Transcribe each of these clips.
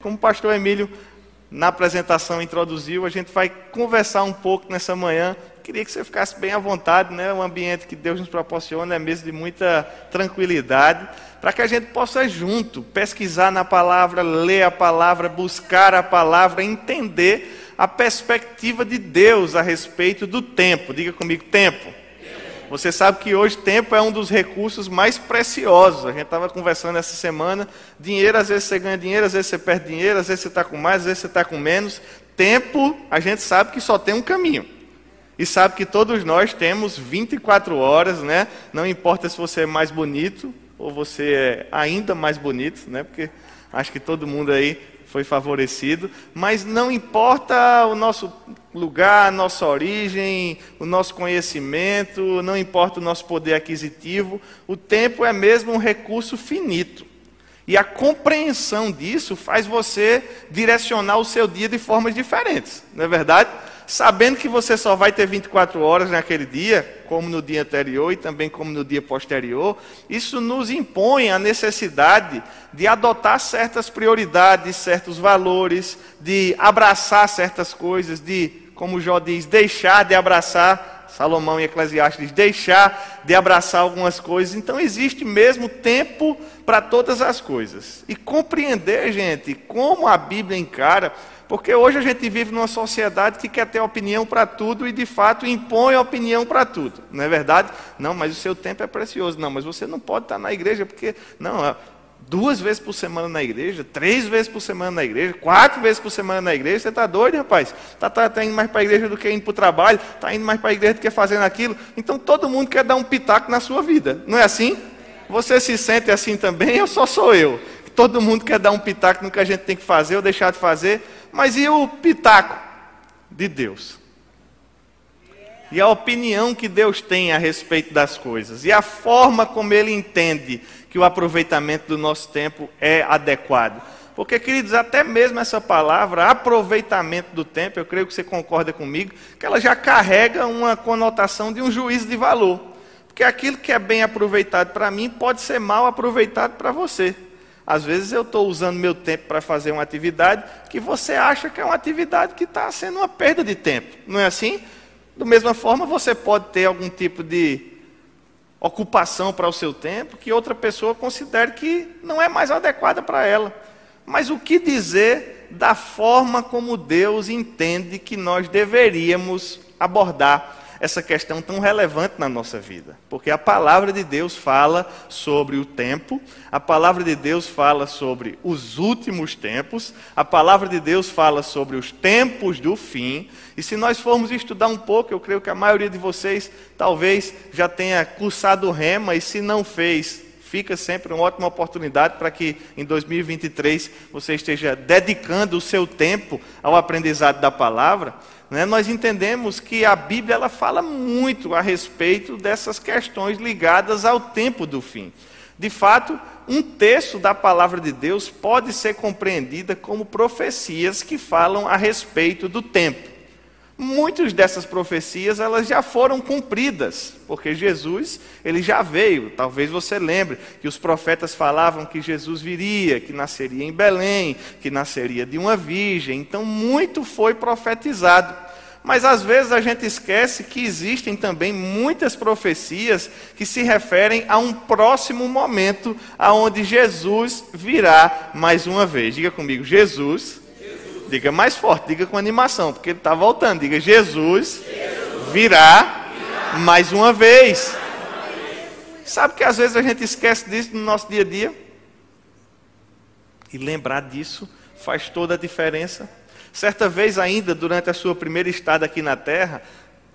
Como o pastor Emílio, na apresentação, introduziu, a gente vai conversar um pouco nessa manhã. Queria que você ficasse bem à vontade, né? O ambiente que Deus nos proporciona é mesmo de muita tranquilidade, para que a gente possa junto pesquisar na palavra, ler a palavra, buscar a palavra, entender a perspectiva de Deus a respeito do tempo. Diga comigo, tempo. Você sabe que hoje tempo é um dos recursos mais preciosos. A gente estava conversando essa semana. Dinheiro, às vezes você ganha dinheiro, às vezes você perde dinheiro, às vezes você está com mais, às vezes você está com menos. Tempo, a gente sabe que só tem um caminho. E sabe que todos nós temos 24 horas, né? Não importa se você é mais bonito ou você é ainda mais bonito, né? Porque acho que todo mundo aí foi favorecido, mas não importa o nosso lugar, a nossa origem, o nosso conhecimento, não importa o nosso poder aquisitivo, o tempo é mesmo um recurso finito. E a compreensão disso faz você direcionar o seu dia de formas diferentes, não é verdade? Sabendo que você só vai ter 24 horas naquele dia, como no dia anterior e também como no dia posterior, isso nos impõe a necessidade de adotar certas prioridades, certos valores, de abraçar certas coisas, de, como Jó diz, deixar de abraçar. Salomão e Eclesiastes deixar de abraçar algumas coisas. Então existe mesmo tempo para todas as coisas. E compreender, gente, como a Bíblia encara porque hoje a gente vive numa sociedade que quer ter opinião para tudo e de fato impõe opinião para tudo. Não é verdade? Não, mas o seu tempo é precioso. Não, mas você não pode estar na igreja porque. Não, é duas vezes por semana na igreja, três vezes por semana na igreja, quatro vezes por semana na igreja, você está doido, rapaz? Está tá, tá indo mais para a igreja do que indo para o trabalho, está indo mais para a igreja do que fazendo aquilo. Então todo mundo quer dar um pitaco na sua vida, não é assim? Você se sente assim também ou só sou eu? Todo mundo quer dar um pitaco no que a gente tem que fazer ou deixar de fazer. Mas e o pitaco de Deus? E a opinião que Deus tem a respeito das coisas? E a forma como Ele entende que o aproveitamento do nosso tempo é adequado? Porque, queridos, até mesmo essa palavra, aproveitamento do tempo, eu creio que você concorda comigo, que ela já carrega uma conotação de um juízo de valor. Porque aquilo que é bem aproveitado para mim pode ser mal aproveitado para você. Às vezes eu estou usando meu tempo para fazer uma atividade que você acha que é uma atividade que está sendo uma perda de tempo. Não é assim? Da mesma forma, você pode ter algum tipo de ocupação para o seu tempo que outra pessoa considere que não é mais adequada para ela. Mas o que dizer da forma como Deus entende que nós deveríamos abordar essa questão tão relevante na nossa vida. Porque a palavra de Deus fala sobre o tempo, a palavra de Deus fala sobre os últimos tempos, a palavra de Deus fala sobre os tempos do fim. E se nós formos estudar um pouco, eu creio que a maioria de vocês talvez já tenha cursado rema, e se não fez, fica sempre uma ótima oportunidade para que em 2023 você esteja dedicando o seu tempo ao aprendizado da palavra né, nós entendemos que a Bíblia ela fala muito a respeito dessas questões ligadas ao tempo do fim. De fato, um terço da palavra de Deus pode ser compreendida como profecias que falam a respeito do tempo. Muitas dessas profecias elas já foram cumpridas, porque Jesus ele já veio. Talvez você lembre que os profetas falavam que Jesus viria, que nasceria em Belém, que nasceria de uma virgem. Então muito foi profetizado. Mas às vezes a gente esquece que existem também muitas profecias que se referem a um próximo momento aonde Jesus virá mais uma vez. Diga comigo, Jesus Diga mais forte, diga com animação, porque ele está voltando. Diga: Jesus, virá mais uma vez. Sabe que às vezes a gente esquece disso no nosso dia a dia? E lembrar disso faz toda a diferença. Certa vez ainda, durante a sua primeira estada aqui na terra,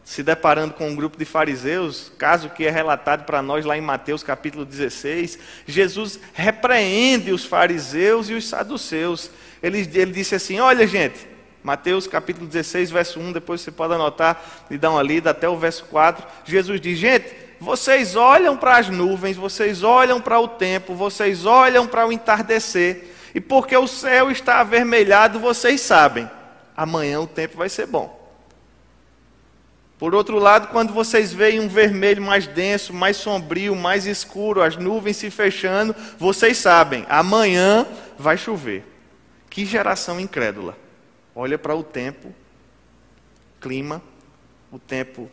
se deparando com um grupo de fariseus, caso que é relatado para nós lá em Mateus capítulo 16, Jesus repreende os fariseus e os saduceus ele, ele disse assim: Olha, gente, Mateus capítulo 16, verso 1, depois você pode anotar e dar uma lida até o verso 4. Jesus diz: Gente, vocês olham para as nuvens, vocês olham para o tempo, vocês olham para o entardecer, e porque o céu está avermelhado, vocês sabem, amanhã o tempo vai ser bom. Por outro lado, quando vocês veem um vermelho mais denso, mais sombrio, mais escuro, as nuvens se fechando, vocês sabem, amanhã vai chover. Que geração incrédula. Olha para o tempo, clima, o tempo,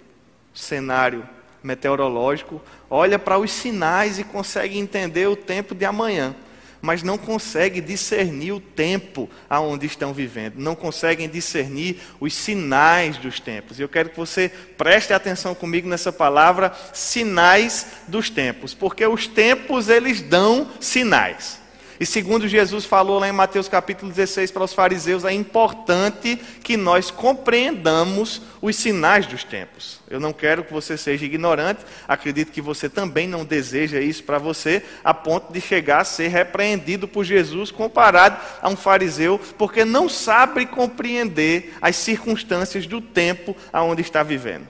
cenário meteorológico, olha para os sinais e consegue entender o tempo de amanhã mas não conseguem discernir o tempo aonde estão vivendo, não conseguem discernir os sinais dos tempos. E eu quero que você preste atenção comigo nessa palavra, sinais dos tempos, porque os tempos eles dão sinais. E segundo Jesus falou lá em Mateus capítulo 16 para os fariseus, é importante que nós compreendamos os sinais dos tempos. Eu não quero que você seja ignorante, acredito que você também não deseja isso para você, a ponto de chegar a ser repreendido por Jesus comparado a um fariseu, porque não sabe compreender as circunstâncias do tempo aonde está vivendo.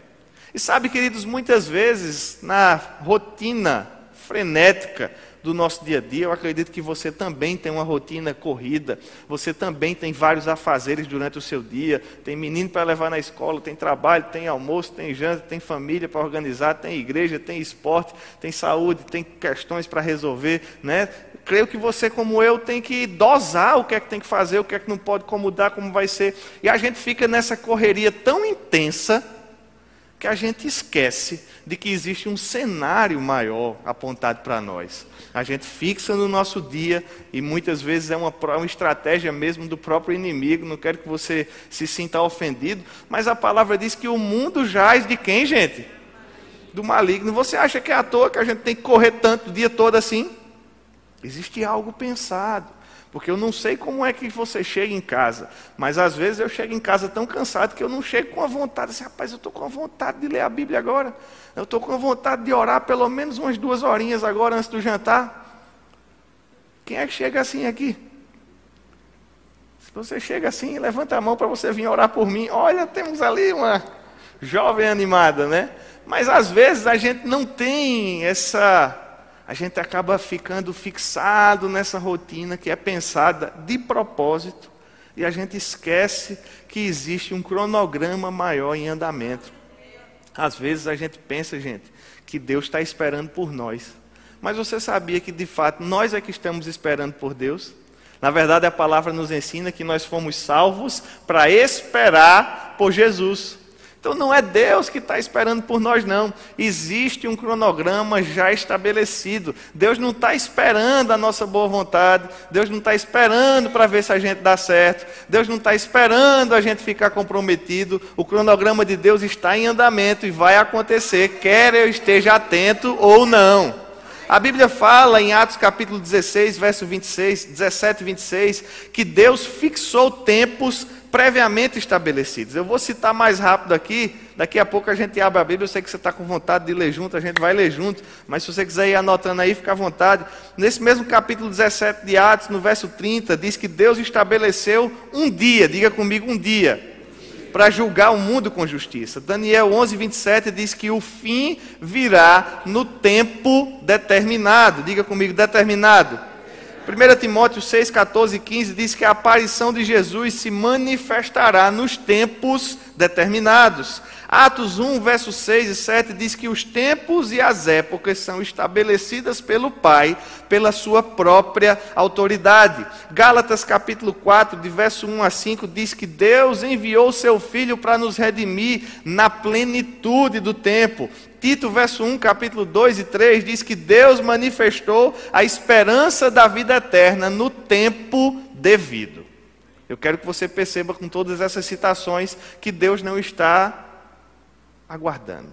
E sabe, queridos, muitas vezes na rotina frenética, do nosso dia a dia. Eu acredito que você também tem uma rotina corrida, você também tem vários afazeres durante o seu dia. Tem menino para levar na escola, tem trabalho, tem almoço, tem janta, tem família para organizar, tem igreja, tem esporte, tem saúde, tem questões para resolver, né? Creio que você, como eu, tem que dosar o que é que tem que fazer, o que é que não pode, como mudar, como vai ser. E a gente fica nessa correria tão intensa que a gente esquece de que existe um cenário maior apontado para nós. A gente fixa no nosso dia e muitas vezes é uma, uma estratégia mesmo do próprio inimigo. Não quero que você se sinta ofendido, mas a palavra diz que o mundo jaz de quem, gente? Do maligno. Você acha que é à toa que a gente tem que correr tanto o dia todo assim? Existe algo pensado. Porque eu não sei como é que você chega em casa, mas às vezes eu chego em casa tão cansado que eu não chego com a vontade, assim, rapaz, eu estou com a vontade de ler a Bíblia agora, eu estou com a vontade de orar pelo menos umas duas horinhas agora antes do jantar. Quem é que chega assim aqui? Se você chega assim, levanta a mão para você vir orar por mim. Olha, temos ali uma jovem animada, né? Mas às vezes a gente não tem essa a gente acaba ficando fixado nessa rotina que é pensada de propósito e a gente esquece que existe um cronograma maior em andamento. Às vezes a gente pensa, gente, que Deus está esperando por nós. Mas você sabia que de fato nós é que estamos esperando por Deus? Na verdade, a palavra nos ensina que nós fomos salvos para esperar por Jesus. Então não é Deus que está esperando por nós, não. Existe um cronograma já estabelecido. Deus não está esperando a nossa boa vontade. Deus não está esperando para ver se a gente dá certo. Deus não está esperando a gente ficar comprometido. O cronograma de Deus está em andamento e vai acontecer, quer eu esteja atento ou não. A Bíblia fala em Atos capítulo 16, verso 26, 17 e 26, que Deus fixou tempos previamente estabelecidos. Eu vou citar mais rápido aqui, daqui a pouco a gente abre a Bíblia, eu sei que você está com vontade de ler junto, a gente vai ler junto, mas se você quiser ir anotando aí, fica à vontade. Nesse mesmo capítulo 17 de Atos, no verso 30, diz que Deus estabeleceu um dia, diga comigo, um dia, para julgar o mundo com justiça. Daniel 11, 27 diz que o fim virá no tempo determinado, diga comigo, determinado. 1 Timóteo 6, 14 e 15 diz que a aparição de Jesus se manifestará nos tempos determinados. Atos 1, versos 6 e 7 diz que os tempos e as épocas são estabelecidas pelo Pai, pela sua própria autoridade. Gálatas capítulo 4, de verso 1 a 5, diz que Deus enviou seu Filho para nos redimir na plenitude do tempo. Tito, verso 1, capítulo 2 e 3, diz que Deus manifestou a esperança da vida eterna no tempo devido. Eu quero que você perceba com todas essas citações que Deus não está aguardando,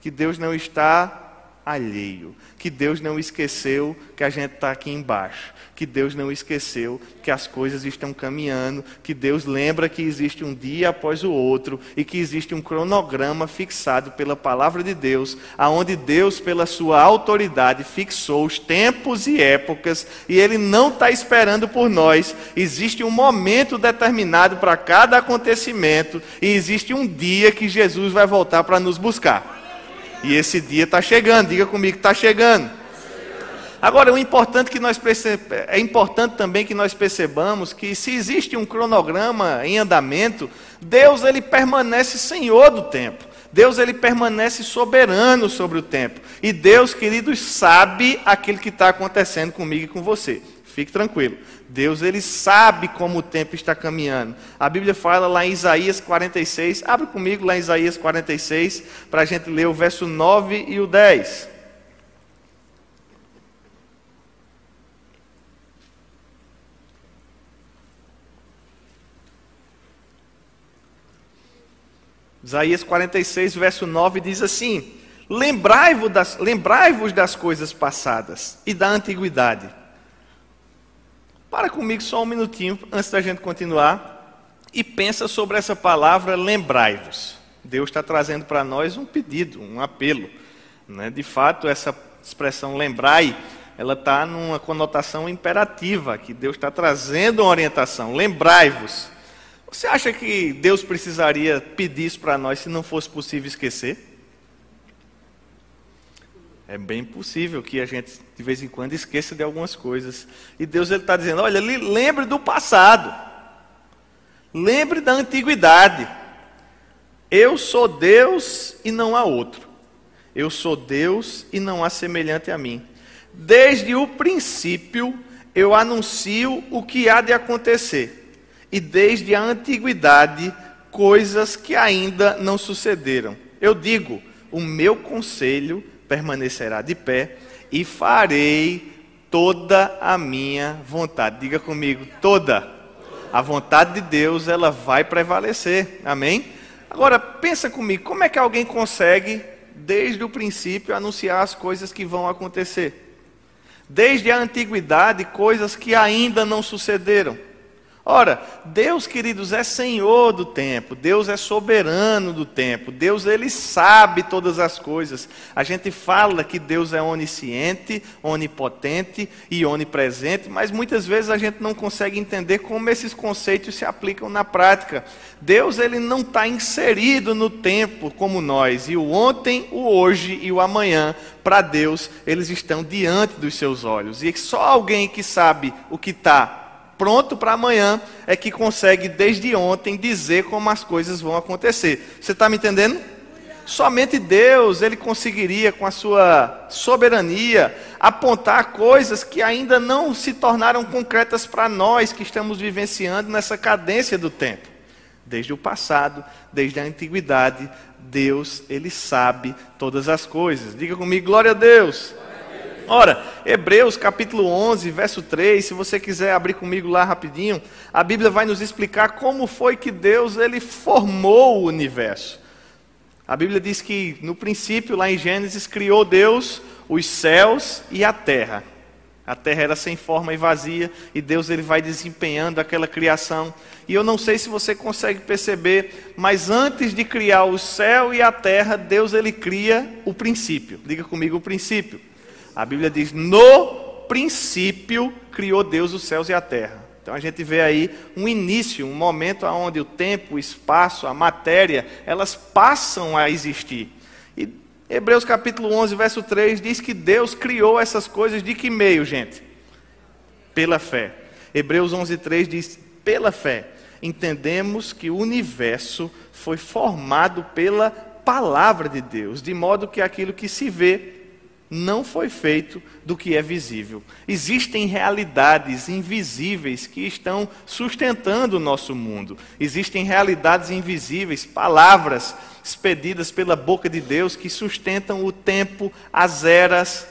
que Deus não está alheio, que Deus não esqueceu que a gente está aqui embaixo, que Deus não esqueceu que as coisas estão caminhando, que Deus lembra que existe um dia após o outro e que existe um cronograma fixado pela palavra de Deus, aonde Deus, pela sua autoridade, fixou os tempos e épocas e Ele não está esperando por nós. Existe um momento determinado para cada acontecimento e existe um dia que Jesus vai voltar para nos buscar. E esse dia está chegando, diga comigo, está chegando. Agora, o importante que nós é importante também que nós percebamos que se existe um cronograma em andamento, Deus ele permanece senhor do tempo. Deus ele permanece soberano sobre o tempo. E Deus, queridos, sabe aquilo que está acontecendo comigo e com você. Fique tranquilo. Deus ele sabe como o tempo está caminhando. A Bíblia fala lá em Isaías 46. Abre comigo lá em Isaías 46 para a gente ler o verso 9 e o 10. Isaías 46, verso 9 diz assim: Lembrai-vos das, lembrai das coisas passadas e da antiguidade. Para comigo só um minutinho antes da gente continuar e pensa sobre essa palavra lembrai-vos. Deus está trazendo para nós um pedido, um apelo. Né? De fato, essa expressão lembrai, ela está numa conotação imperativa, que Deus está trazendo uma orientação. Lembrai-vos. Você acha que Deus precisaria pedir isso para nós se não fosse possível esquecer? É bem possível que a gente, de vez em quando, esqueça de algumas coisas. E Deus está dizendo: olha, lembre do passado. Lembre da antiguidade. Eu sou Deus e não há outro. Eu sou Deus e não há semelhante a mim. Desde o princípio eu anuncio o que há de acontecer e desde a antiguidade coisas que ainda não sucederam. Eu digo: o meu conselho permanecerá de pé e farei toda a minha vontade. Diga comigo, toda. A vontade de Deus, ela vai prevalecer. Amém? Agora, pensa comigo, como é que alguém consegue, desde o princípio, anunciar as coisas que vão acontecer? Desde a antiguidade, coisas que ainda não sucederam. Ora, Deus, queridos, é Senhor do tempo, Deus é soberano do tempo, Deus ele sabe todas as coisas. A gente fala que Deus é onisciente, onipotente e onipresente, mas muitas vezes a gente não consegue entender como esses conceitos se aplicam na prática. Deus ele não está inserido no tempo como nós, e o ontem, o hoje e o amanhã, para Deus, eles estão diante dos seus olhos. E só alguém que sabe o que está pronto para amanhã é que consegue, desde ontem, dizer como as coisas vão acontecer. Você está me entendendo? Somente Deus, Ele conseguiria, com a sua soberania, apontar coisas que ainda não se tornaram concretas para nós que estamos vivenciando nessa cadência do tempo. Desde o passado, desde a antiguidade, Deus, Ele sabe todas as coisas. Diga comigo, glória a Deus. Ora, Hebreus capítulo 11, verso 3, se você quiser abrir comigo lá rapidinho, a Bíblia vai nos explicar como foi que Deus ele formou o universo. A Bíblia diz que no princípio, lá em Gênesis, criou Deus os céus e a terra. A terra era sem forma e vazia, e Deus ele vai desempenhando aquela criação. E eu não sei se você consegue perceber, mas antes de criar o céu e a terra, Deus ele cria o princípio. Diga comigo o princípio. A Bíblia diz: no princípio criou Deus os céus e a terra. Então a gente vê aí um início, um momento onde o tempo, o espaço, a matéria, elas passam a existir. E Hebreus capítulo 11, verso 3 diz que Deus criou essas coisas de que meio, gente? Pela fé. Hebreus 11, 3 diz: pela fé. Entendemos que o universo foi formado pela palavra de Deus, de modo que aquilo que se vê não foi feito do que é visível. Existem realidades invisíveis que estão sustentando o nosso mundo. Existem realidades invisíveis, palavras expedidas pela boca de Deus que sustentam o tempo, as eras,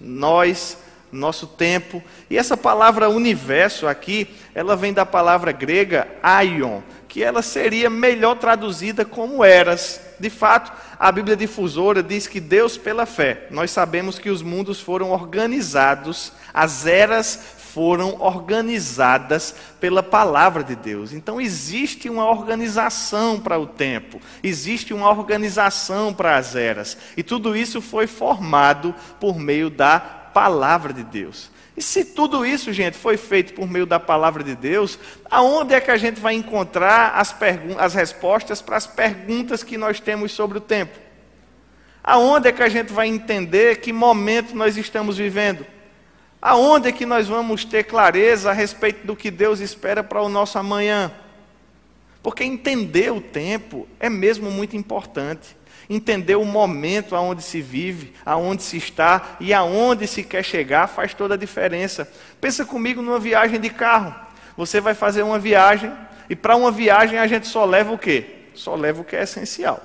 nós, nosso tempo. E essa palavra universo aqui, ela vem da palavra grega aion, que ela seria melhor traduzida como eras. De fato, a Bíblia difusora diz que Deus, pela fé, nós sabemos que os mundos foram organizados, as eras foram organizadas pela palavra de Deus. Então existe uma organização para o tempo, existe uma organização para as eras, e tudo isso foi formado por meio da palavra de Deus. E se tudo isso, gente, foi feito por meio da palavra de Deus, aonde é que a gente vai encontrar as, as respostas para as perguntas que nós temos sobre o tempo? Aonde é que a gente vai entender que momento nós estamos vivendo? Aonde é que nós vamos ter clareza a respeito do que Deus espera para o nosso amanhã? Porque entender o tempo é mesmo muito importante. Entender o momento aonde se vive, aonde se está e aonde se quer chegar faz toda a diferença. Pensa comigo numa viagem de carro. Você vai fazer uma viagem e para uma viagem a gente só leva o quê? Só leva o que é essencial.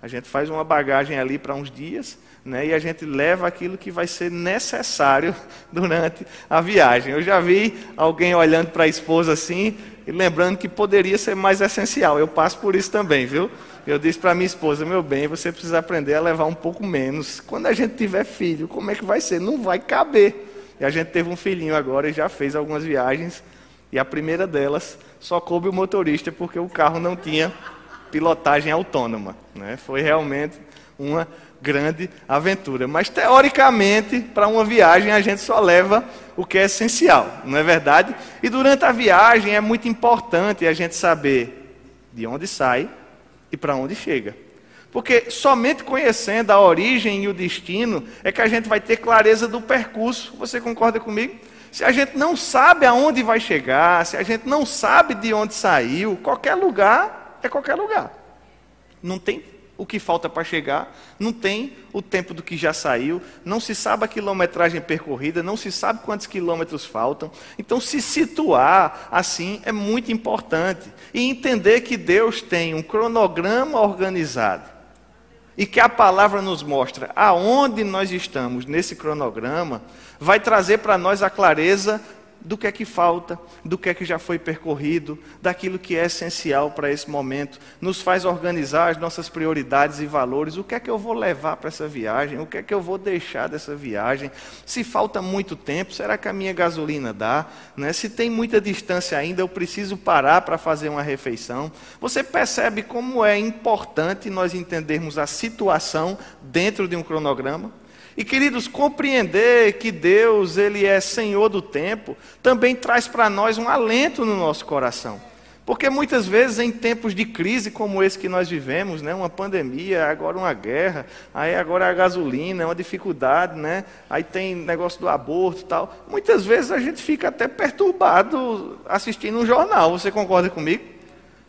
A gente faz uma bagagem ali para uns dias né, e a gente leva aquilo que vai ser necessário durante a viagem. Eu já vi alguém olhando para a esposa assim e lembrando que poderia ser mais essencial. Eu passo por isso também, viu? Eu disse para minha esposa, meu bem, você precisa aprender a levar um pouco menos. Quando a gente tiver filho, como é que vai ser? Não vai caber. E a gente teve um filhinho agora e já fez algumas viagens. E a primeira delas só coube o motorista porque o carro não tinha pilotagem autônoma. Né? Foi realmente uma grande aventura. Mas, teoricamente, para uma viagem, a gente só leva o que é essencial, não é verdade? E durante a viagem é muito importante a gente saber de onde sai e para onde chega. Porque somente conhecendo a origem e o destino é que a gente vai ter clareza do percurso. Você concorda comigo? Se a gente não sabe aonde vai chegar, se a gente não sabe de onde saiu, qualquer lugar é qualquer lugar. Não tem o que falta para chegar, não tem o tempo do que já saiu, não se sabe a quilometragem percorrida, não se sabe quantos quilômetros faltam. Então, se situar assim é muito importante. E entender que Deus tem um cronograma organizado. E que a palavra nos mostra aonde nós estamos nesse cronograma, vai trazer para nós a clareza do que é que falta, do que é que já foi percorrido, daquilo que é essencial para esse momento, nos faz organizar as nossas prioridades e valores, o que é que eu vou levar para essa viagem, o que é que eu vou deixar dessa viagem, se falta muito tempo, será que a minha gasolina dá, né? se tem muita distância ainda, eu preciso parar para fazer uma refeição. Você percebe como é importante nós entendermos a situação dentro de um cronograma? E queridos, compreender que Deus, ele é Senhor do tempo, também traz para nós um alento no nosso coração. Porque muitas vezes em tempos de crise como esse que nós vivemos, né, uma pandemia, agora uma guerra, aí agora a gasolina, é uma dificuldade, né? Aí tem negócio do aborto e tal. Muitas vezes a gente fica até perturbado assistindo um jornal. Você concorda comigo?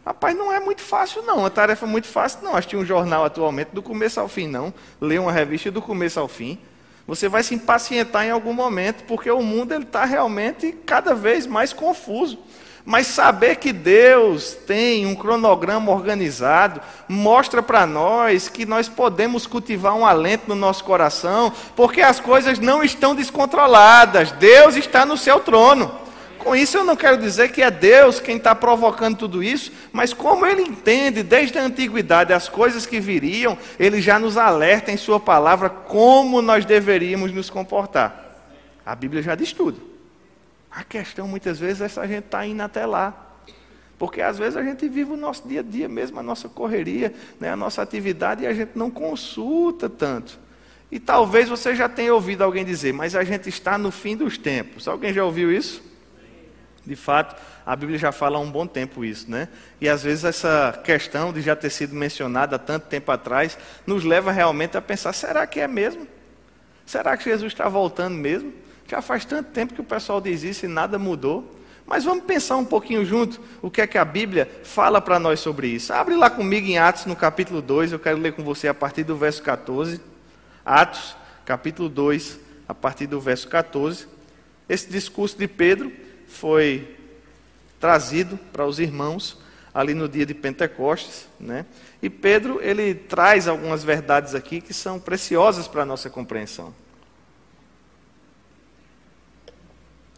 Rapaz, não é muito fácil, não. A tarefa é muito fácil, não. Assistir um jornal atualmente do começo ao fim, não. Ler uma revista do começo ao fim. Você vai se impacientar em algum momento, porque o mundo está realmente cada vez mais confuso. Mas saber que Deus tem um cronograma organizado mostra para nós que nós podemos cultivar um alento no nosso coração, porque as coisas não estão descontroladas. Deus está no seu trono. Com isso eu não quero dizer que é Deus quem está provocando tudo isso, mas como ele entende desde a antiguidade as coisas que viriam, ele já nos alerta em Sua palavra como nós deveríamos nos comportar. A Bíblia já diz tudo. A questão muitas vezes é se a gente está indo até lá. Porque às vezes a gente vive o nosso dia a dia mesmo, a nossa correria, né, a nossa atividade, e a gente não consulta tanto. E talvez você já tenha ouvido alguém dizer, mas a gente está no fim dos tempos. Alguém já ouviu isso? De fato, a Bíblia já fala há um bom tempo isso, né? E às vezes essa questão de já ter sido mencionada há tanto tempo atrás nos leva realmente a pensar: será que é mesmo? Será que Jesus está voltando mesmo? Já faz tanto tempo que o pessoal diz isso e nada mudou. Mas vamos pensar um pouquinho junto o que é que a Bíblia fala para nós sobre isso. Abre lá comigo em Atos, no capítulo 2, eu quero ler com você a partir do verso 14. Atos, capítulo 2, a partir do verso 14. Esse discurso de Pedro foi trazido para os irmãos ali no dia de Pentecostes, né? E Pedro, ele traz algumas verdades aqui que são preciosas para a nossa compreensão.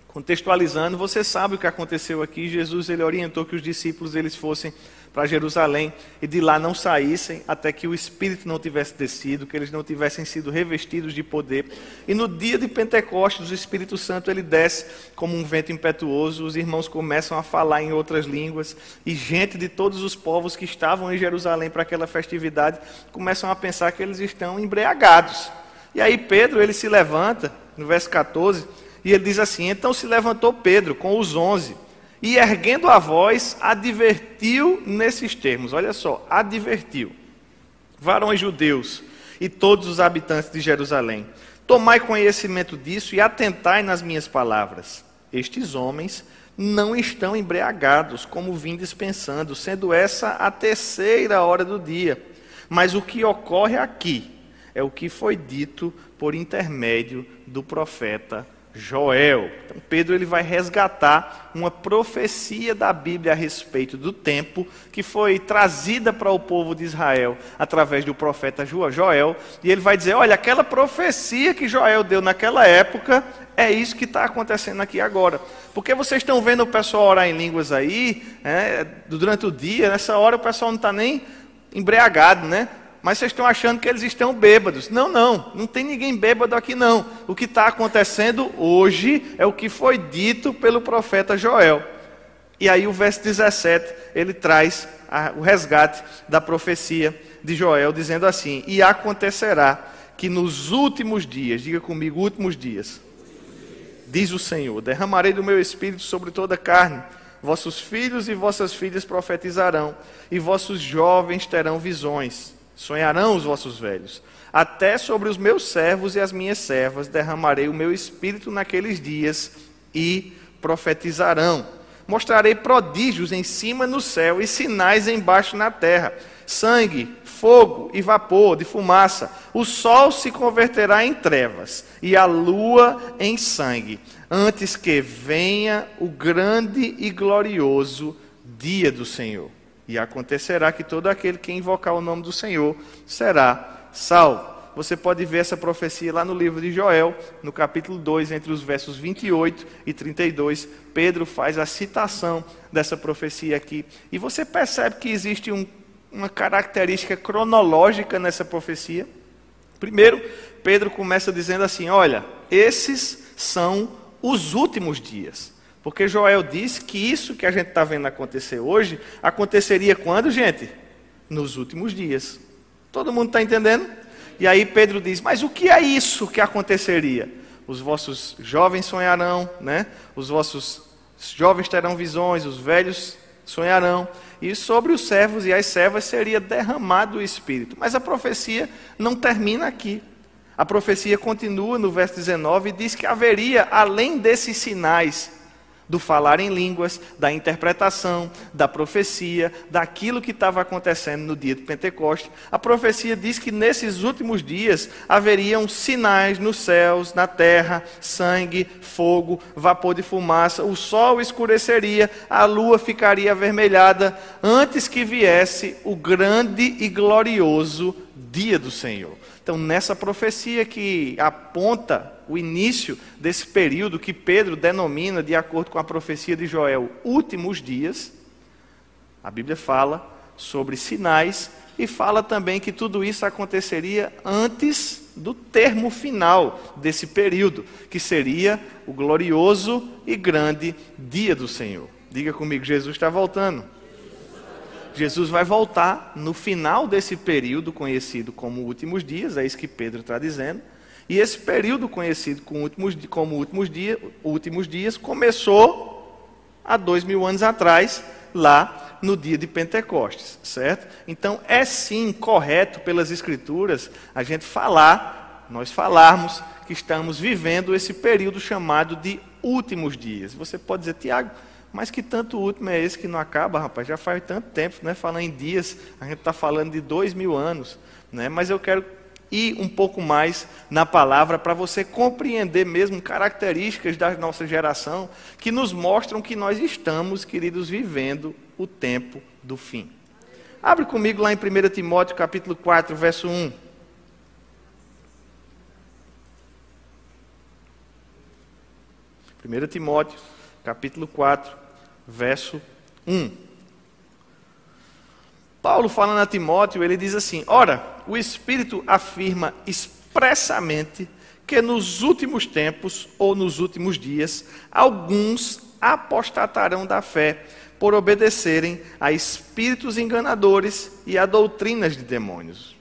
Contextualizando, você sabe o que aconteceu aqui. Jesus ele orientou que os discípulos eles fossem para Jerusalém e de lá não saíssem até que o Espírito não tivesse descido, que eles não tivessem sido revestidos de poder. E no dia de Pentecostes, o Espírito Santo ele desce como um vento impetuoso, os irmãos começam a falar em outras línguas e gente de todos os povos que estavam em Jerusalém para aquela festividade começam a pensar que eles estão embriagados. E aí Pedro ele se levanta, no verso 14, e ele diz assim: Então se levantou Pedro com os onze e erguendo a voz, advertiu nesses termos: olha só, advertiu. Varões judeus e todos os habitantes de Jerusalém, tomai conhecimento disso e atentai nas minhas palavras. Estes homens não estão embriagados, como vim dispensando, sendo essa a terceira hora do dia. Mas o que ocorre aqui é o que foi dito por intermédio do profeta Joel. Então Pedro ele vai resgatar uma profecia da Bíblia a respeito do tempo que foi trazida para o povo de Israel através do profeta Joel, e ele vai dizer: olha, aquela profecia que Joel deu naquela época é isso que está acontecendo aqui agora. Porque vocês estão vendo o pessoal orar em línguas aí, é, durante o dia, nessa hora o pessoal não está nem embriagado, né? Mas vocês estão achando que eles estão bêbados. Não, não, não tem ninguém bêbado aqui não. O que está acontecendo hoje é o que foi dito pelo profeta Joel. E aí o verso 17, ele traz a, o resgate da profecia de Joel, dizendo assim: E acontecerá que nos últimos dias, diga comigo, últimos dias, diz o Senhor: derramarei do meu espírito sobre toda a carne. Vossos filhos e vossas filhas profetizarão, e vossos jovens terão visões sonharão os vossos velhos. Até sobre os meus servos e as minhas servas derramarei o meu espírito naqueles dias e profetizarão. Mostrarei prodígios em cima no céu e sinais embaixo na terra: sangue, fogo e vapor de fumaça. O sol se converterá em trevas e a lua em sangue, antes que venha o grande e glorioso dia do Senhor. E acontecerá que todo aquele que invocar o nome do Senhor será salvo. Você pode ver essa profecia lá no livro de Joel, no capítulo 2, entre os versos 28 e 32. Pedro faz a citação dessa profecia aqui. E você percebe que existe um, uma característica cronológica nessa profecia. Primeiro, Pedro começa dizendo assim: Olha, esses são os últimos dias. Porque Joel disse que isso que a gente está vendo acontecer hoje, aconteceria quando, gente? Nos últimos dias. Todo mundo está entendendo? E aí Pedro diz: Mas o que é isso que aconteceria? Os vossos jovens sonharão, né? Os vossos jovens terão visões, os velhos sonharão. E sobre os servos e as servas seria derramado o Espírito. Mas a profecia não termina aqui. A profecia continua no verso 19 e diz que haveria, além desses sinais, do falar em línguas, da interpretação, da profecia, daquilo que estava acontecendo no dia de Pentecostes. A profecia diz que nesses últimos dias haveriam sinais nos céus, na terra, sangue, fogo, vapor de fumaça, o sol escureceria, a lua ficaria avermelhada, antes que viesse o grande e glorioso dia do Senhor. Então, nessa profecia que aponta o início desse período que Pedro denomina, de acordo com a profecia de Joel, últimos dias, a Bíblia fala sobre sinais e fala também que tudo isso aconteceria antes do termo final desse período, que seria o glorioso e grande dia do Senhor. Diga comigo, Jesus está voltando. Jesus vai voltar no final desse período conhecido como últimos dias, é isso que Pedro está dizendo. E esse período conhecido como últimos, como últimos, dia, últimos dias começou há dois mil anos atrás, lá no dia de Pentecostes, certo? Então é sim correto pelas Escrituras a gente falar, nós falarmos que estamos vivendo esse período chamado de últimos dias. Você pode dizer, Tiago, mas que tanto último é esse que não acaba, rapaz? Já faz tanto tempo, né? Falando em dias, a gente está falando de dois mil anos, né? Mas eu quero ir um pouco mais na palavra para você compreender mesmo características da nossa geração que nos mostram que nós estamos, queridos, vivendo o tempo do fim. Abre comigo lá em 1 Timóteo capítulo 4, verso 1. Primeiro Timóteo capítulo 4, verso 1. Paulo falando a Timóteo, ele diz assim: Ora, o Espírito afirma expressamente que nos últimos tempos ou nos últimos dias, alguns apostatarão da fé por obedecerem a espíritos enganadores e a doutrinas de demônios.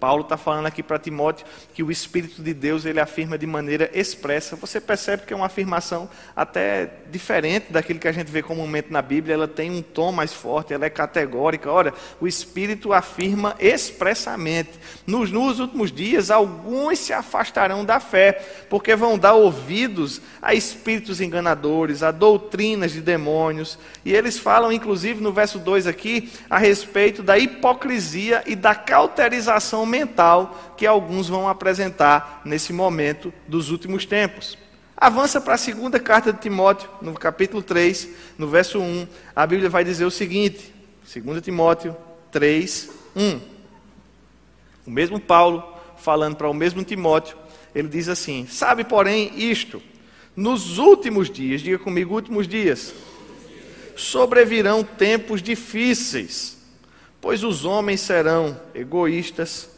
Paulo está falando aqui para Timóteo que o Espírito de Deus ele afirma de maneira expressa. Você percebe que é uma afirmação até diferente daquilo que a gente vê comumente na Bíblia. Ela tem um tom mais forte, ela é categórica. Ora, o Espírito afirma expressamente. Nos, nos últimos dias, alguns se afastarão da fé, porque vão dar ouvidos a espíritos enganadores, a doutrinas de demônios. E eles falam, inclusive, no verso 2 aqui, a respeito da hipocrisia e da cauterização mental que alguns vão apresentar nesse momento dos últimos tempos. Avança para a segunda carta de Timóteo, no capítulo 3, no verso 1. A Bíblia vai dizer o seguinte: 2 Timóteo 3, 1. O mesmo Paulo, falando para o mesmo Timóteo, ele diz assim: Sabe, porém, isto, nos últimos dias, diga comigo, últimos dias, sobrevirão tempos difíceis, pois os homens serão egoístas,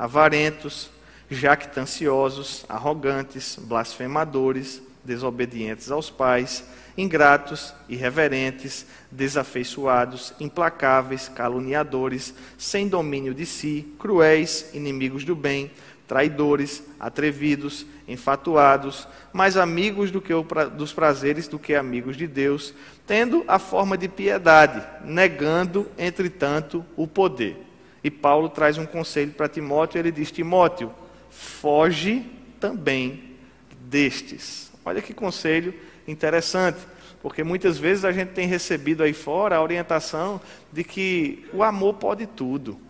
avarentos, jactanciosos, arrogantes, blasfemadores, desobedientes aos pais, ingratos, irreverentes, desafeiçoados, implacáveis, caluniadores, sem domínio de si, cruéis, inimigos do bem, traidores, atrevidos, enfatuados, mais amigos do que o, dos prazeres do que amigos de Deus, tendo a forma de piedade, negando, entretanto, o poder. E Paulo traz um conselho para Timóteo, ele diz: Timóteo, foge também destes. Olha que conselho interessante, porque muitas vezes a gente tem recebido aí fora a orientação de que o amor pode tudo,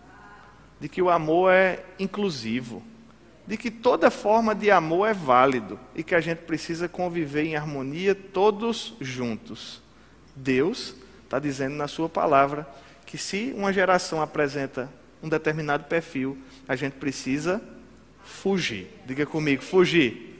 de que o amor é inclusivo, de que toda forma de amor é válido e que a gente precisa conviver em harmonia todos juntos. Deus está dizendo na Sua palavra que se uma geração apresenta um determinado perfil, a gente precisa fugir. Diga comigo, fugir.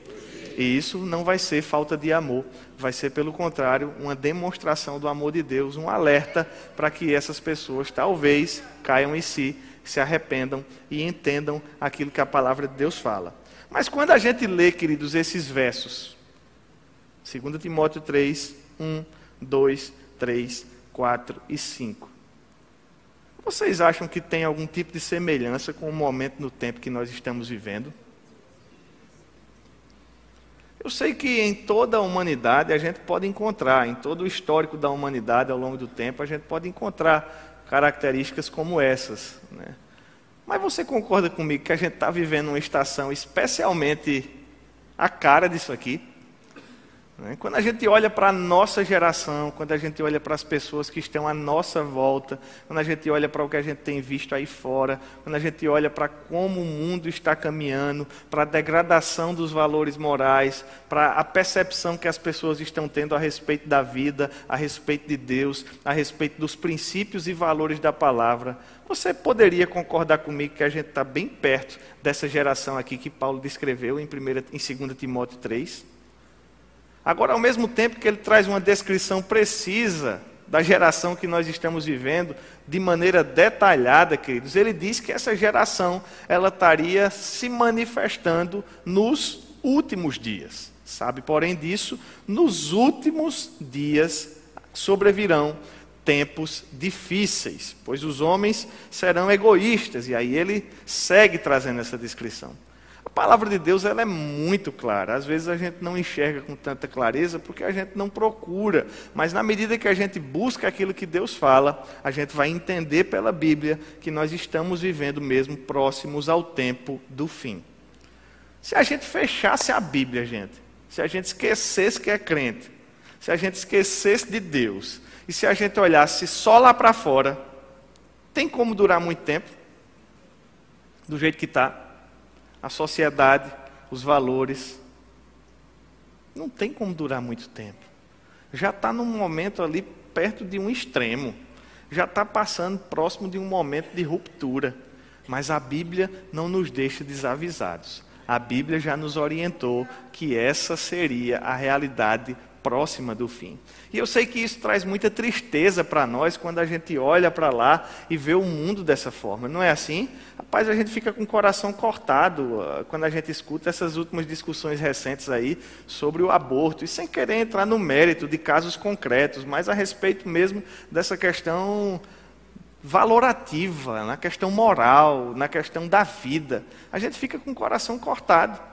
E isso não vai ser falta de amor, vai ser, pelo contrário, uma demonstração do amor de Deus, um alerta para que essas pessoas talvez caiam em si, se arrependam e entendam aquilo que a palavra de Deus fala. Mas quando a gente lê, queridos, esses versos, 2 Timóteo 3, 1, 2, 3, 4 e 5, vocês acham que tem algum tipo de semelhança com o momento no tempo que nós estamos vivendo? Eu sei que em toda a humanidade a gente pode encontrar, em todo o histórico da humanidade ao longo do tempo, a gente pode encontrar características como essas. Né? Mas você concorda comigo que a gente está vivendo uma estação especialmente a cara disso aqui? Né? Quando a gente olha para a nossa geração, quando a gente olha para as pessoas que estão à nossa volta, quando a gente olha para o que a gente tem visto aí fora, quando a gente olha para como o mundo está caminhando, para a degradação dos valores morais, para a percepção que as pessoas estão tendo a respeito da vida, a respeito de Deus, a respeito dos princípios e valores da palavra, você poderia concordar comigo que a gente está bem perto dessa geração aqui que Paulo descreveu em, 1, em 2 Timóteo 3? Agora, ao mesmo tempo que ele traz uma descrição precisa da geração que nós estamos vivendo, de maneira detalhada, queridos, ele diz que essa geração ela estaria se manifestando nos últimos dias. Sabe, porém, disso, nos últimos dias sobrevirão tempos difíceis, pois os homens serão egoístas, e aí ele segue trazendo essa descrição. A palavra de Deus ela é muito clara. Às vezes a gente não enxerga com tanta clareza porque a gente não procura. Mas na medida que a gente busca aquilo que Deus fala, a gente vai entender pela Bíblia que nós estamos vivendo mesmo próximos ao tempo do fim. Se a gente fechasse a Bíblia, gente, se a gente esquecesse que é crente, se a gente esquecesse de Deus, e se a gente olhasse só lá para fora, tem como durar muito tempo? Do jeito que está? A sociedade, os valores. Não tem como durar muito tempo. Já está num momento ali perto de um extremo. Já está passando próximo de um momento de ruptura. Mas a Bíblia não nos deixa desavisados. A Bíblia já nos orientou que essa seria a realidade próxima do fim. E eu sei que isso traz muita tristeza para nós quando a gente olha para lá e vê o mundo dessa forma. Não é assim? Rapaz, a gente fica com o coração cortado ah, quando a gente escuta essas últimas discussões recentes aí sobre o aborto, e sem querer entrar no mérito de casos concretos, mas a respeito mesmo dessa questão valorativa, na questão moral, na questão da vida, a gente fica com o coração cortado.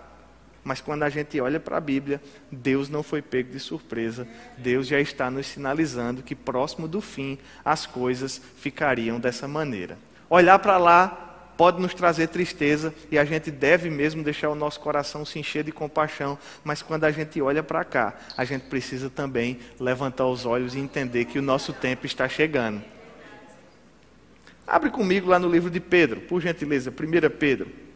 Mas quando a gente olha para a Bíblia, Deus não foi pego de surpresa. Deus já está nos sinalizando que próximo do fim as coisas ficariam dessa maneira. Olhar para lá pode nos trazer tristeza e a gente deve mesmo deixar o nosso coração se encher de compaixão, mas quando a gente olha para cá, a gente precisa também levantar os olhos e entender que o nosso tempo está chegando. Abre comigo lá no livro de Pedro, por gentileza, 1 Pedro.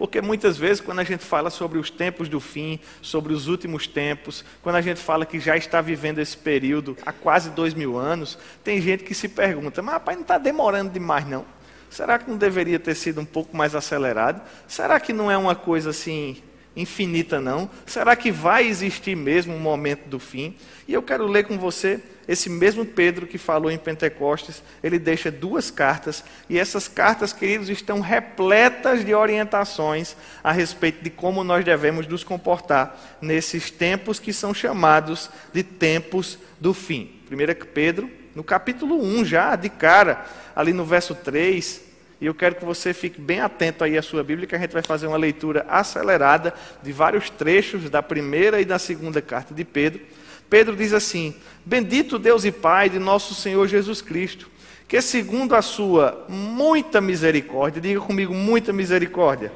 Porque muitas vezes, quando a gente fala sobre os tempos do fim, sobre os últimos tempos, quando a gente fala que já está vivendo esse período há quase dois mil anos, tem gente que se pergunta: mas rapaz, não está demorando demais, não? Será que não deveria ter sido um pouco mais acelerado? Será que não é uma coisa assim infinita, não? Será que vai existir mesmo um momento do fim? E eu quero ler com você esse mesmo Pedro que falou em Pentecostes, ele deixa duas cartas, e essas cartas, queridos, estão repletas de orientações a respeito de como nós devemos nos comportar nesses tempos que são chamados de tempos do fim. 1 Pedro, no capítulo 1, já de cara, ali no verso 3, e eu quero que você fique bem atento aí à sua Bíblia, que a gente vai fazer uma leitura acelerada de vários trechos da primeira e da segunda carta de Pedro. Pedro diz assim: Bendito Deus e Pai de nosso Senhor Jesus Cristo, que segundo a sua muita misericórdia, diga comigo, muita misericórdia.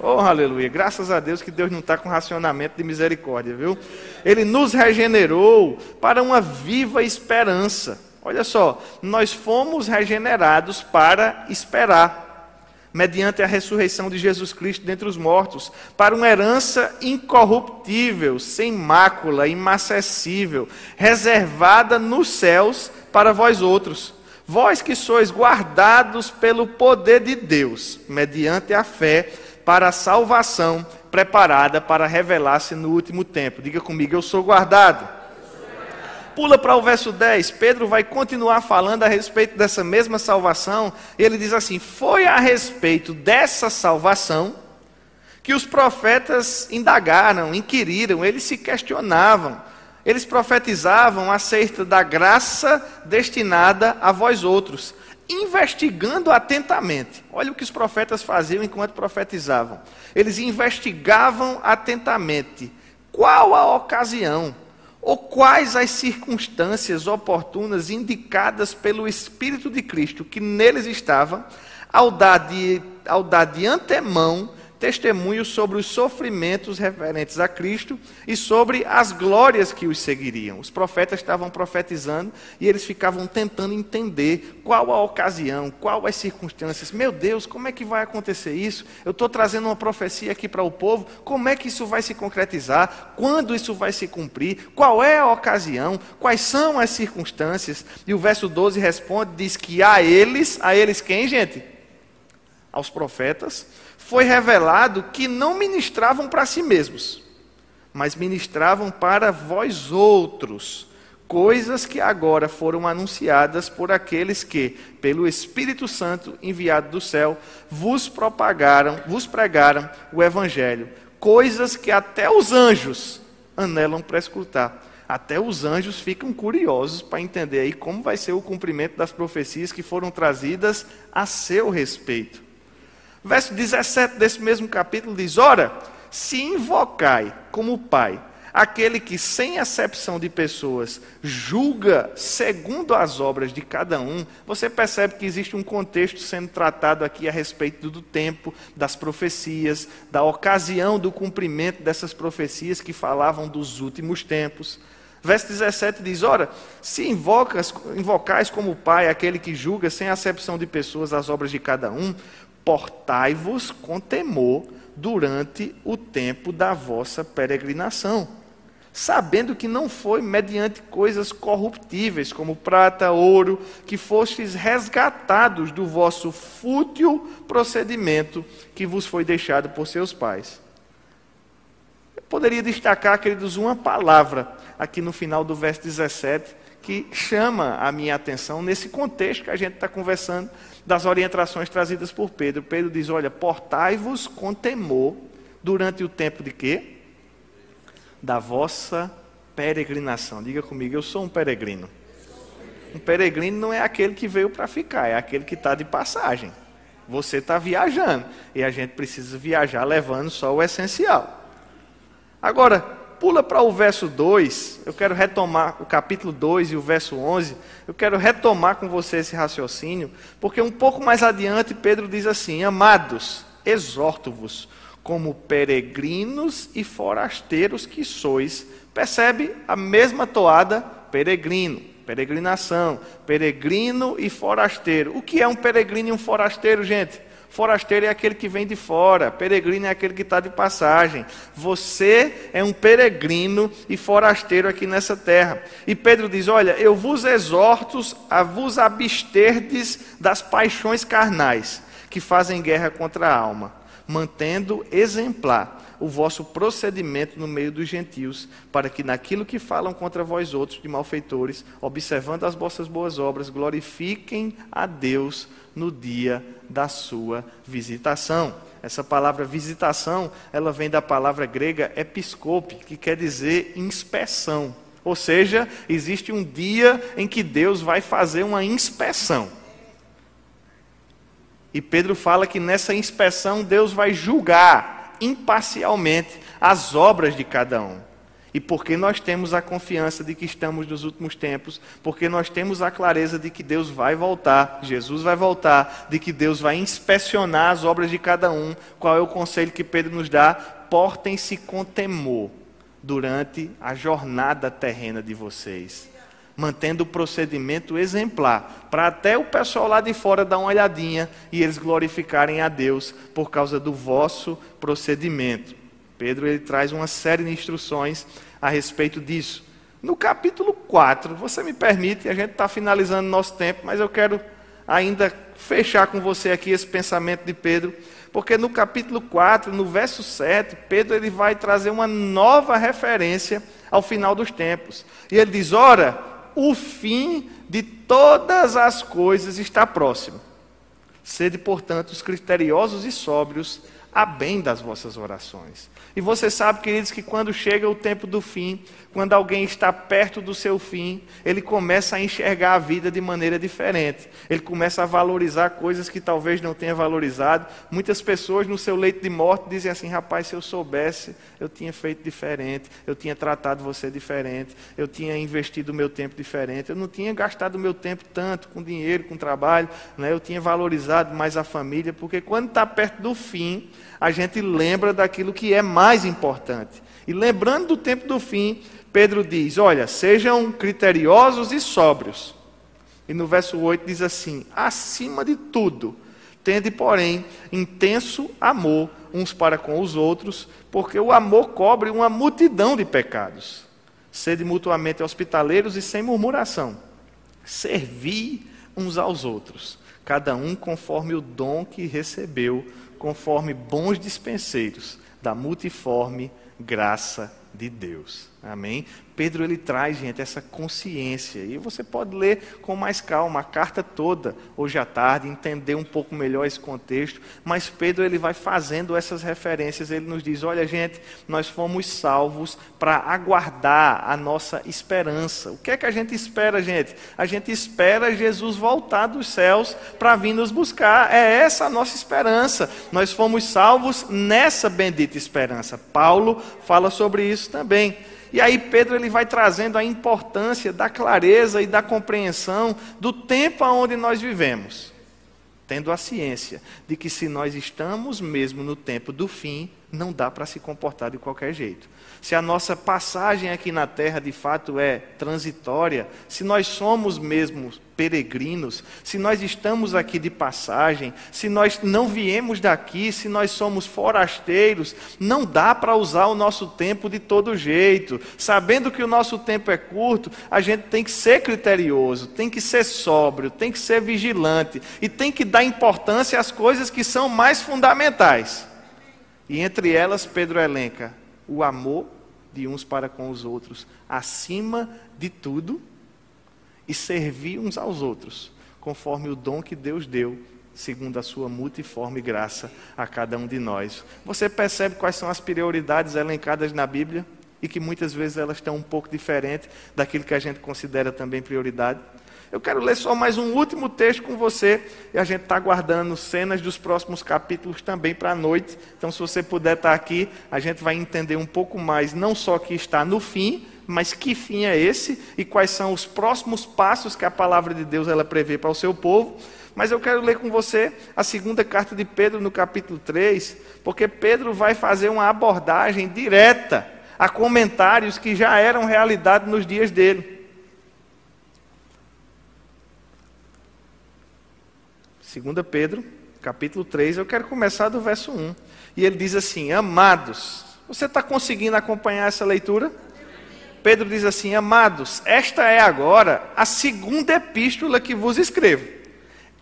Oh, aleluia. Graças a Deus que Deus não está com racionamento de misericórdia, viu? Ele nos regenerou para uma viva esperança. Olha só, nós fomos regenerados para esperar mediante a ressurreição de Jesus Cristo dentre os mortos, para uma herança incorruptível, sem mácula, imacessível, reservada nos céus para vós outros. Vós que sois guardados pelo poder de Deus, mediante a fé, para a salvação preparada para revelar-se no último tempo. Diga comigo, eu sou guardado pula para o verso 10, Pedro vai continuar falando a respeito dessa mesma salvação. Ele diz assim: Foi a respeito dessa salvação que os profetas indagaram, inquiriram, eles se questionavam. Eles profetizavam acerca da graça destinada a vós outros, investigando atentamente. Olha o que os profetas faziam enquanto profetizavam. Eles investigavam atentamente qual a ocasião ou quais as circunstâncias oportunas indicadas pelo Espírito de Cristo que neles estava, ao dar de, ao dar de antemão testemunho sobre os sofrimentos referentes a Cristo e sobre as glórias que os seguiriam. Os profetas estavam profetizando e eles ficavam tentando entender qual a ocasião, qual as circunstâncias. Meu Deus, como é que vai acontecer isso? Eu estou trazendo uma profecia aqui para o povo, como é que isso vai se concretizar? Quando isso vai se cumprir? Qual é a ocasião? Quais são as circunstâncias? E o verso 12 responde, diz que a eles, a eles quem, gente? Aos profetas, foi revelado que não ministravam para si mesmos, mas ministravam para vós outros, coisas que agora foram anunciadas por aqueles que, pelo Espírito Santo enviado do céu, vos propagaram, vos pregaram o evangelho, coisas que até os anjos anelam para escutar. Até os anjos ficam curiosos para entender aí como vai ser o cumprimento das profecias que foram trazidas a seu respeito. Verso 17 desse mesmo capítulo diz: Ora, se invocai como Pai aquele que, sem acepção de pessoas, julga segundo as obras de cada um, você percebe que existe um contexto sendo tratado aqui a respeito do tempo, das profecias, da ocasião do cumprimento dessas profecias que falavam dos últimos tempos. Verso 17 diz: Ora, se invocas, invocais como Pai aquele que julga sem acepção de pessoas as obras de cada um, portai-vos com temor durante o tempo da vossa peregrinação, sabendo que não foi mediante coisas corruptíveis, como prata, ouro, que fostes resgatados do vosso fútil procedimento que vos foi deixado por seus pais. Eu poderia destacar, queridos, uma palavra aqui no final do verso 17 que chama a minha atenção nesse contexto que a gente está conversando das orientações trazidas por Pedro. Pedro diz: Olha, portai-vos com temor durante o tempo de quê? Da vossa peregrinação. Diga comigo, eu sou um peregrino. um peregrino não é aquele que veio para ficar, é aquele que está de passagem. Você está viajando e a gente precisa viajar levando só o essencial. Agora, pula para o verso 2, eu quero retomar o capítulo 2 e o verso 11. Eu quero retomar com você esse raciocínio, porque um pouco mais adiante Pedro diz assim: Amados, exorto-vos como peregrinos e forasteiros que sois. Percebe a mesma toada, peregrino, peregrinação, peregrino e forasteiro. O que é um peregrino e um forasteiro, gente? Forasteiro é aquele que vem de fora, peregrino é aquele que está de passagem. Você é um peregrino e forasteiro aqui nessa terra. E Pedro diz: Olha, eu vos exorto a vos absterdes das paixões carnais que fazem guerra contra a alma mantendo exemplar o vosso procedimento no meio dos gentios, para que naquilo que falam contra vós outros de malfeitores, observando as vossas boas obras, glorifiquem a Deus no dia da sua visitação. Essa palavra visitação, ela vem da palavra grega episcope, que quer dizer inspeção. Ou seja, existe um dia em que Deus vai fazer uma inspeção. E Pedro fala que nessa inspeção Deus vai julgar imparcialmente as obras de cada um. E porque nós temos a confiança de que estamos nos últimos tempos, porque nós temos a clareza de que Deus vai voltar, Jesus vai voltar, de que Deus vai inspecionar as obras de cada um, qual é o conselho que Pedro nos dá? Portem-se com temor durante a jornada terrena de vocês mantendo o procedimento exemplar, para até o pessoal lá de fora dar uma olhadinha e eles glorificarem a Deus por causa do vosso procedimento. Pedro ele traz uma série de instruções a respeito disso. No capítulo 4, você me permite, a gente está finalizando nosso tempo, mas eu quero ainda fechar com você aqui esse pensamento de Pedro, porque no capítulo 4, no verso 7, Pedro ele vai trazer uma nova referência ao final dos tempos. E ele diz: Ora, o fim de todas as coisas está próximo. Sede, portanto, os criteriosos e sóbrios a bem das vossas orações. E você sabe, queridos, que quando chega o tempo do fim, quando alguém está perto do seu fim, ele começa a enxergar a vida de maneira diferente. Ele começa a valorizar coisas que talvez não tenha valorizado. Muitas pessoas no seu leito de morte dizem assim: rapaz, se eu soubesse, eu tinha feito diferente, eu tinha tratado você diferente, eu tinha investido o meu tempo diferente, eu não tinha gastado o meu tempo tanto com dinheiro, com trabalho, né? eu tinha valorizado mais a família, porque quando está perto do fim, a gente lembra daquilo que é mais importante. E lembrando do tempo do fim, Pedro diz: Olha, sejam criteriosos e sóbrios. E no verso 8 diz assim: Acima de tudo, tende, porém, intenso amor uns para com os outros, porque o amor cobre uma multidão de pecados. Sede mutuamente hospitaleiros e sem murmuração. Servi uns aos outros, cada um conforme o dom que recebeu conforme bons dispenseiros da multiforme graça de Deus. Amém? Pedro ele traz, gente, essa consciência. E você pode ler com mais calma a carta toda hoje à tarde, entender um pouco melhor esse contexto. Mas Pedro ele vai fazendo essas referências. Ele nos diz: olha, gente, nós fomos salvos para aguardar a nossa esperança. O que é que a gente espera, gente? A gente espera Jesus voltar dos céus para vir nos buscar. É essa a nossa esperança. Nós fomos salvos nessa bendita esperança. Paulo fala sobre isso também. E aí Pedro ele vai trazendo a importância da clareza e da compreensão do tempo aonde nós vivemos, tendo a ciência de que se nós estamos mesmo no tempo do fim, não dá para se comportar de qualquer jeito se a nossa passagem aqui na terra de fato é transitória, se nós somos mesmo peregrinos, se nós estamos aqui de passagem, se nós não viemos daqui, se nós somos forasteiros, não dá para usar o nosso tempo de todo jeito. Sabendo que o nosso tempo é curto, a gente tem que ser criterioso, tem que ser sóbrio, tem que ser vigilante e tem que dar importância às coisas que são mais fundamentais. E entre elas, Pedro elenca o amor de uns para com os outros, acima de tudo, e servir uns aos outros, conforme o dom que Deus deu, segundo a sua multiforme graça a cada um de nós. Você percebe quais são as prioridades elencadas na Bíblia? e que muitas vezes elas estão um pouco diferentes daquilo que a gente considera também prioridade. Eu quero ler só mais um último texto com você, e a gente está guardando cenas dos próximos capítulos também para a noite. Então, se você puder estar tá aqui, a gente vai entender um pouco mais, não só que está no fim, mas que fim é esse e quais são os próximos passos que a palavra de Deus ela prevê para o seu povo. Mas eu quero ler com você a segunda carta de Pedro no capítulo 3, porque Pedro vai fazer uma abordagem direta a comentários que já eram realidade nos dias dele. Segunda Pedro, capítulo 3, eu quero começar do verso 1. E ele diz assim: Amados, você está conseguindo acompanhar essa leitura? Pedro diz assim: Amados, esta é agora a segunda epístola que vos escrevo.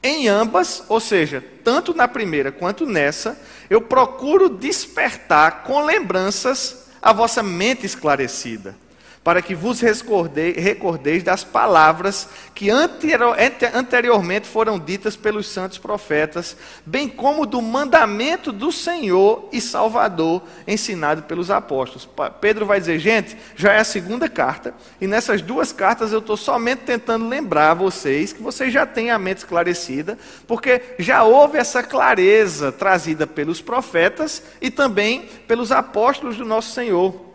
Em ambas, ou seja, tanto na primeira quanto nessa, eu procuro despertar com lembranças a vossa mente esclarecida para que vos recordeis das palavras que anteriormente foram ditas pelos santos profetas, bem como do mandamento do Senhor e Salvador ensinado pelos apóstolos. Pedro vai dizer, gente, já é a segunda carta, e nessas duas cartas eu estou somente tentando lembrar vocês que vocês já têm a mente esclarecida, porque já houve essa clareza trazida pelos profetas e também pelos apóstolos do nosso Senhor.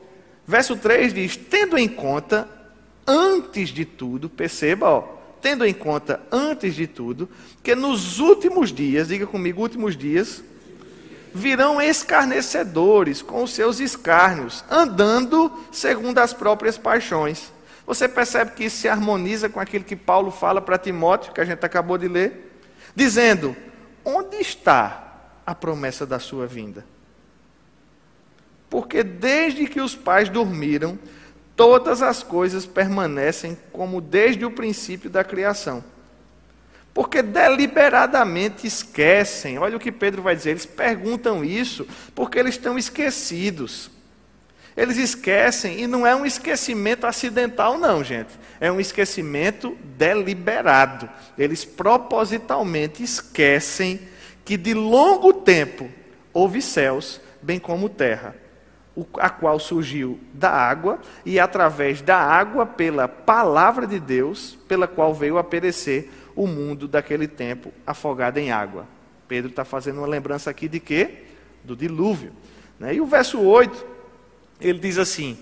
Verso 3 diz: Tendo em conta, antes de tudo, perceba, ó, tendo em conta, antes de tudo, que nos últimos dias, diga comigo, últimos dias, virão escarnecedores com os seus escárnios, andando segundo as próprias paixões. Você percebe que isso se harmoniza com aquilo que Paulo fala para Timóteo, que a gente acabou de ler, dizendo: Onde está a promessa da sua vinda? Porque desde que os pais dormiram, todas as coisas permanecem como desde o princípio da criação. Porque deliberadamente esquecem, olha o que Pedro vai dizer, eles perguntam isso porque eles estão esquecidos. Eles esquecem, e não é um esquecimento acidental, não, gente. É um esquecimento deliberado. Eles propositalmente esquecem que de longo tempo houve céus, bem como terra a qual surgiu da água, e através da água, pela palavra de Deus, pela qual veio a perecer o mundo daquele tempo afogado em água. Pedro está fazendo uma lembrança aqui de quê? Do dilúvio. Né? E o verso 8, ele diz assim: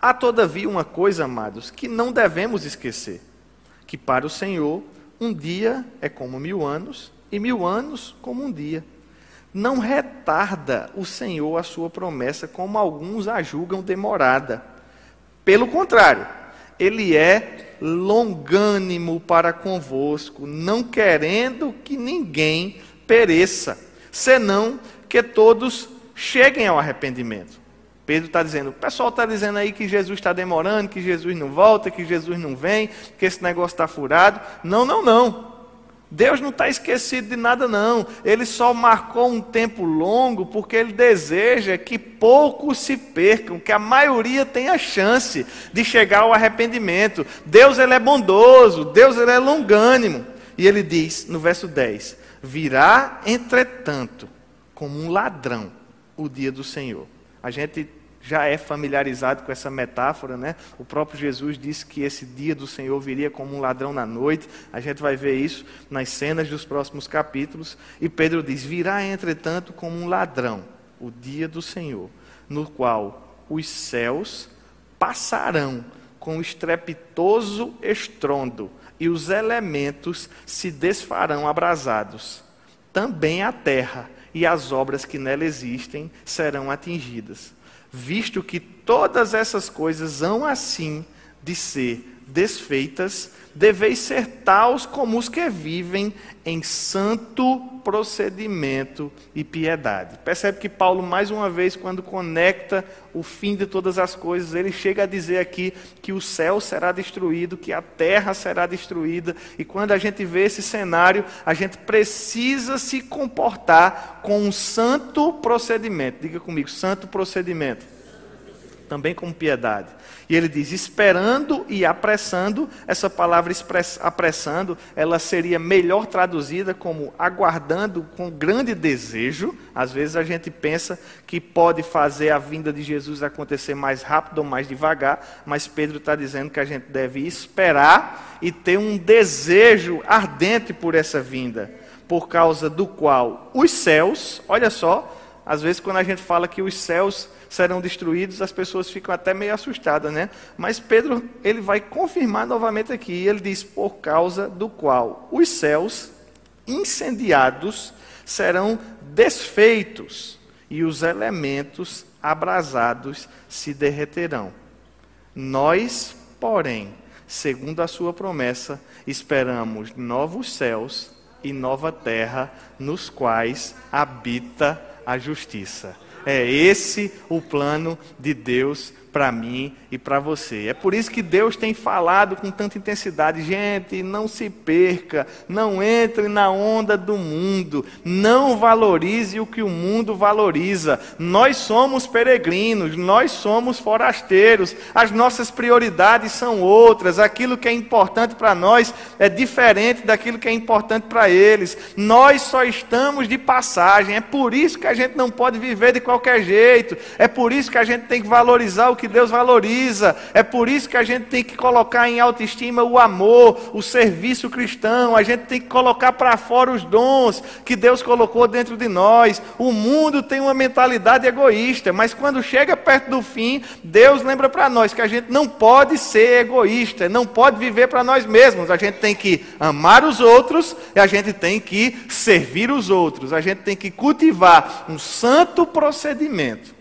Há todavia uma coisa, amados, que não devemos esquecer: que para o Senhor um dia é como mil anos, e mil anos como um dia. Não retarda o Senhor a sua promessa, como alguns a julgam demorada. Pelo contrário, ele é longânimo para convosco, não querendo que ninguém pereça, senão que todos cheguem ao arrependimento. Pedro está dizendo, o pessoal está dizendo aí que Jesus está demorando, que Jesus não volta, que Jesus não vem, que esse negócio está furado. Não, não, não. Deus não está esquecido de nada, não. Ele só marcou um tempo longo porque ele deseja que poucos se percam, que a maioria tenha chance de chegar ao arrependimento. Deus ele é bondoso, Deus ele é longânimo. E ele diz no verso 10: Virá, entretanto, como um ladrão o dia do Senhor. A gente já é familiarizado com essa metáfora, né? O próprio Jesus disse que esse dia do Senhor viria como um ladrão na noite. A gente vai ver isso nas cenas dos próximos capítulos. E Pedro diz: Virá, entretanto, como um ladrão o dia do Senhor, no qual os céus passarão com estrepitoso estrondo e os elementos se desfarão abrasados. Também a terra e as obras que nela existem serão atingidas visto que todas essas coisas hão assim de ser desfeitas, deveis ser taus como os que vivem em santo procedimento e piedade. Percebe que Paulo, mais uma vez, quando conecta o fim de todas as coisas, ele chega a dizer aqui que o céu será destruído, que a terra será destruída, e quando a gente vê esse cenário, a gente precisa se comportar com um santo procedimento. Diga comigo, santo procedimento. Também como piedade. E ele diz: esperando e apressando, essa palavra apressando, ela seria melhor traduzida como aguardando com grande desejo. Às vezes a gente pensa que pode fazer a vinda de Jesus acontecer mais rápido ou mais devagar, mas Pedro está dizendo que a gente deve esperar e ter um desejo ardente por essa vinda, por causa do qual os céus, olha só, às vezes quando a gente fala que os céus serão destruídos, as pessoas ficam até meio assustadas, né? Mas Pedro, ele vai confirmar novamente aqui, ele diz: por causa do qual os céus incendiados serão desfeitos e os elementos abrasados se derreterão. Nós, porém, segundo a sua promessa, esperamos novos céus e nova terra, nos quais habita a justiça. É esse o plano de Deus para mim e para você. É por isso que Deus tem falado com tanta intensidade. Gente, não se perca, não entre na onda do mundo, não valorize o que o mundo valoriza. Nós somos peregrinos, nós somos forasteiros, as nossas prioridades são outras, aquilo que é importante para nós é diferente daquilo que é importante para eles. Nós só estamos de passagem, é por isso que a gente não pode viver de qualquer jeito, é por isso que a gente tem que valorizar o que Deus valoriza. É por isso que a gente tem que colocar em autoestima o amor, o serviço cristão. A gente tem que colocar para fora os dons que Deus colocou dentro de nós. O mundo tem uma mentalidade egoísta, mas quando chega perto do fim, Deus lembra para nós que a gente não pode ser egoísta, não pode viver para nós mesmos. A gente tem que amar os outros e a gente tem que servir os outros. A gente tem que cultivar um santo procedimento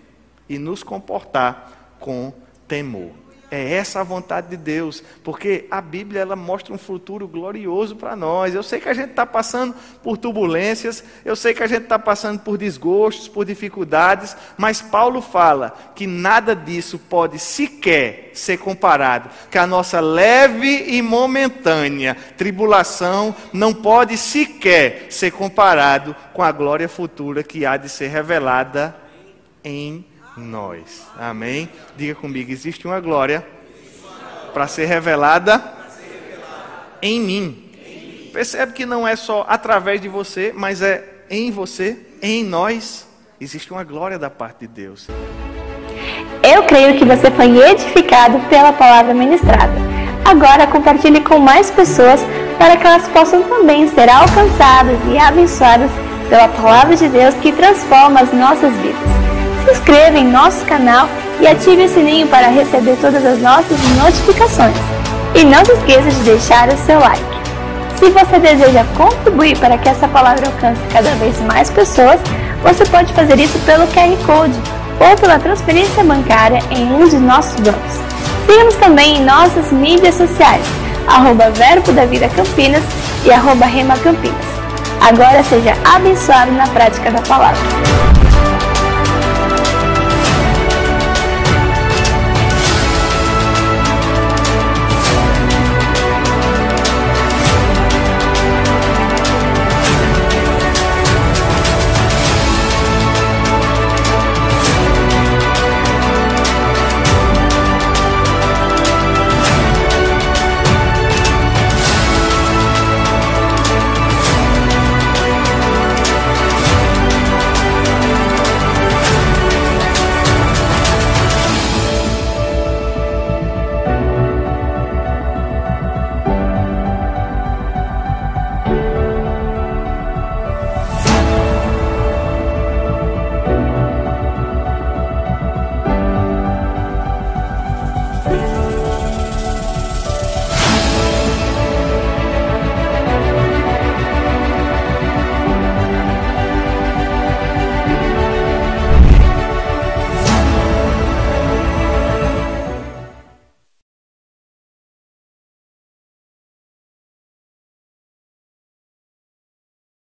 e nos comportar com temor. É essa a vontade de Deus, porque a Bíblia ela mostra um futuro glorioso para nós. Eu sei que a gente está passando por turbulências, eu sei que a gente está passando por desgostos, por dificuldades, mas Paulo fala que nada disso pode sequer ser comparado, que a nossa leve e momentânea tribulação não pode sequer ser comparado com a glória futura que há de ser revelada em nós. Amém? Diga comigo: existe uma glória para ser revelada em mim. Percebe que não é só através de você, mas é em você, em nós. Existe uma glória da parte de Deus. Eu creio que você foi edificado pela palavra ministrada. Agora compartilhe com mais pessoas para que elas possam também ser alcançadas e abençoadas pela palavra de Deus que transforma as nossas vidas se inscreva em nosso canal e ative o sininho para receber todas as nossas notificações. E não se esqueça de deixar o seu like. Se você deseja contribuir para que essa palavra alcance cada vez mais pessoas, você pode fazer isso pelo QR Code ou pela transferência bancária em um de nossos bancos. Siga-nos também em nossas mídias sociais, arroba Verbo da Vida Campinas e arroba Rema Campinas. Agora seja abençoado na prática da palavra.